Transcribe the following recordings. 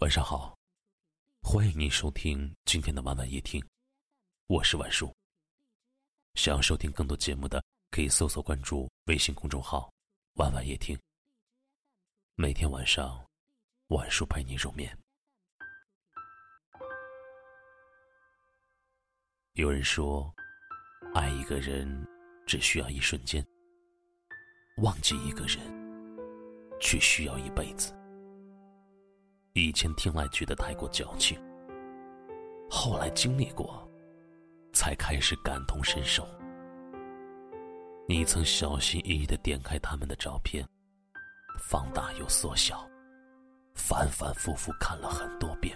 晚上好，欢迎您收听今天的晚晚夜听，我是晚叔。想要收听更多节目的，可以搜索关注微信公众号“晚晚夜听”。每天晚上，晚叔陪你入眠。有人说，爱一个人只需要一瞬间，忘记一个人却需要一辈子。以前听来觉得太过矫情，后来经历过，才开始感同身受。你曾小心翼翼的点开他们的照片，放大又缩小，反反复复看了很多遍，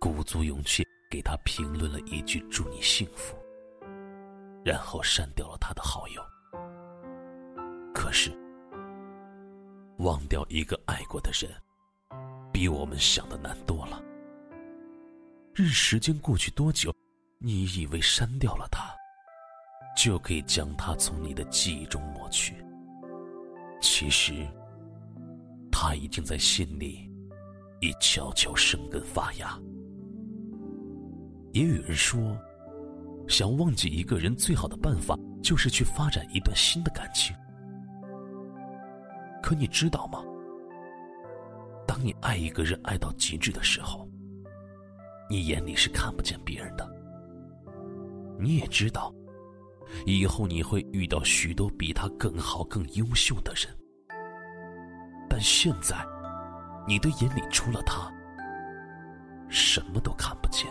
鼓足勇气给他评论了一句“祝你幸福”，然后删掉了他的好友。可是，忘掉一个爱过的人。比我们想的难多了。任时间过去多久，你以为删掉了他，就可以将他从你的记忆中抹去？其实，他已经在心里，已悄悄生根发芽。也有人说，想忘记一个人最好的办法，就是去发展一段新的感情。可你知道吗？你爱一个人爱到极致的时候，你眼里是看不见别人的。你也知道，以后你会遇到许多比他更好、更优秀的人，但现在，你的眼里除了他，什么都看不见。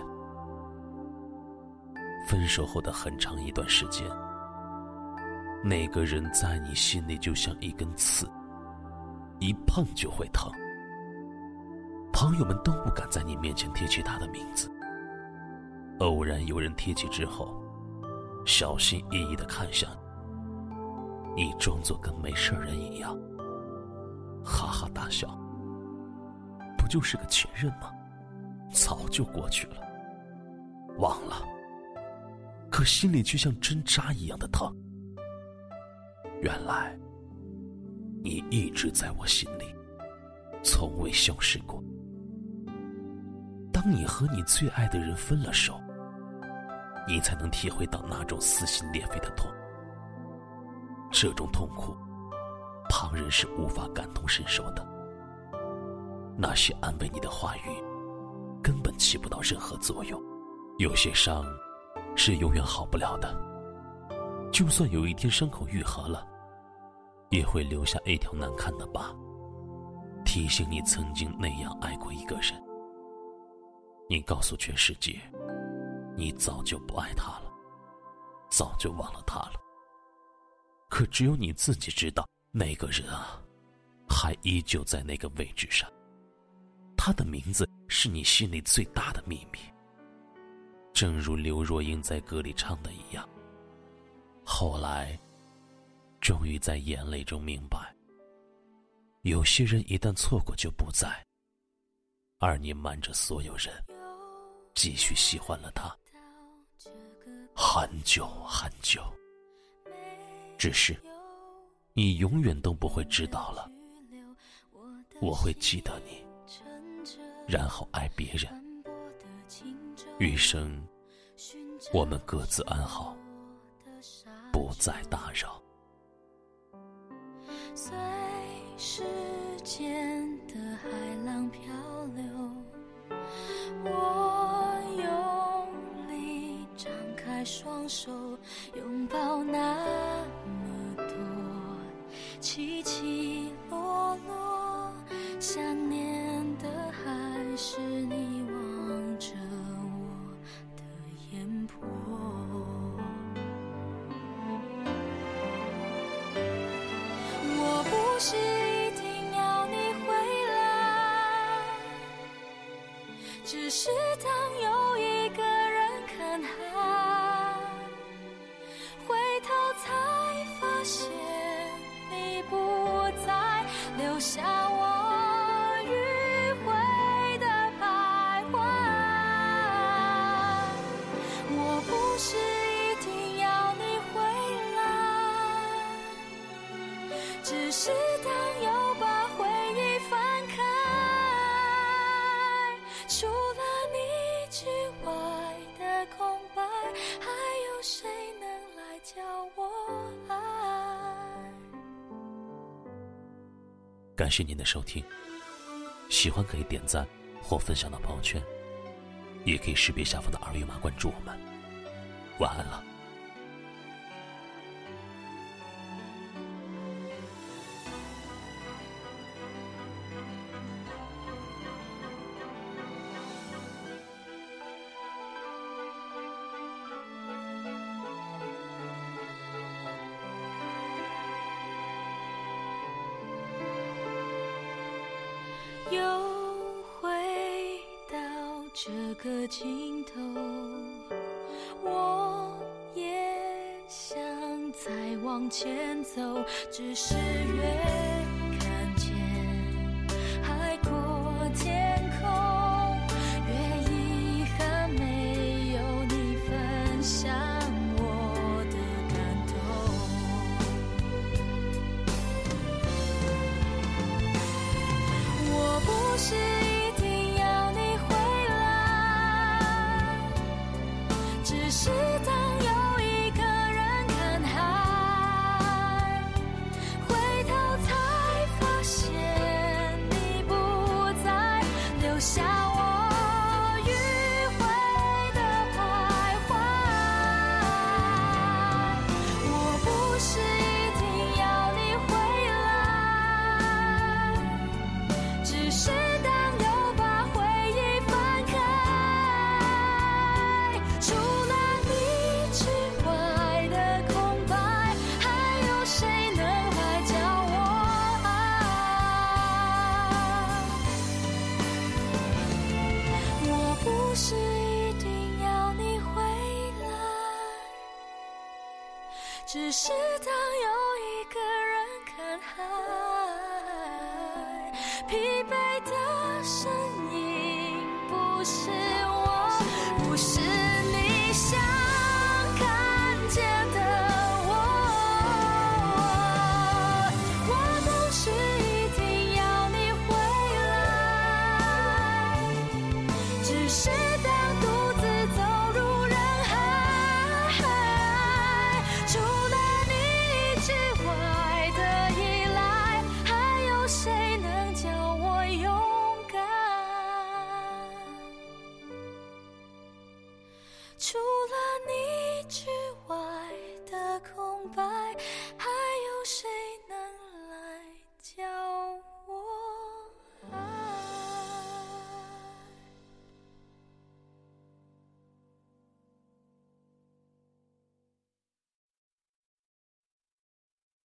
分手后的很长一段时间，那个人在你心里就像一根刺，一碰就会疼。朋友们都不敢在你面前提起他的名字。偶然有人提起之后，小心翼翼的看向你，你装作跟没事人一样，哈哈大笑。不就是个前任吗？早就过去了，忘了。可心里却像针扎一样的疼。原来，你一直在我心里，从未消失过。当你和你最爱的人分了手，你才能体会到那种撕心裂肺的痛。这种痛苦，旁人是无法感同身受的。那些安慰你的话语，根本起不到任何作用。有些伤，是永远好不了的。就算有一天伤口愈合了，也会留下一条难看的疤，提醒你曾经那样爱过一个人。你告诉全世界，你早就不爱他了，早就忘了他了。可只有你自己知道，那个人啊，还依旧在那个位置上。他的名字是你心里最大的秘密。正如刘若英在歌里唱的一样。后来，终于在眼泪中明白，有些人一旦错过就不在，而你瞒着所有人。继续喜欢了他，很久很久。只是，你永远都不会知道了。我会记得你，然后爱别人。余生，我们各自安好，不再打扰。随时间的海浪漂开双手拥抱那么多起起落落，想念的还是你望着我的眼波。我不是一定要你回来，只是是当又把回忆翻开，除了你之外的空白，还有谁能来教我爱？感谢您的收听，喜欢可以点赞或分享到朋友圈，也可以识别下方的二维码关注我们。晚安了。这个尽头，我也想再往前走，只是越只是当又一个人看海，疲惫。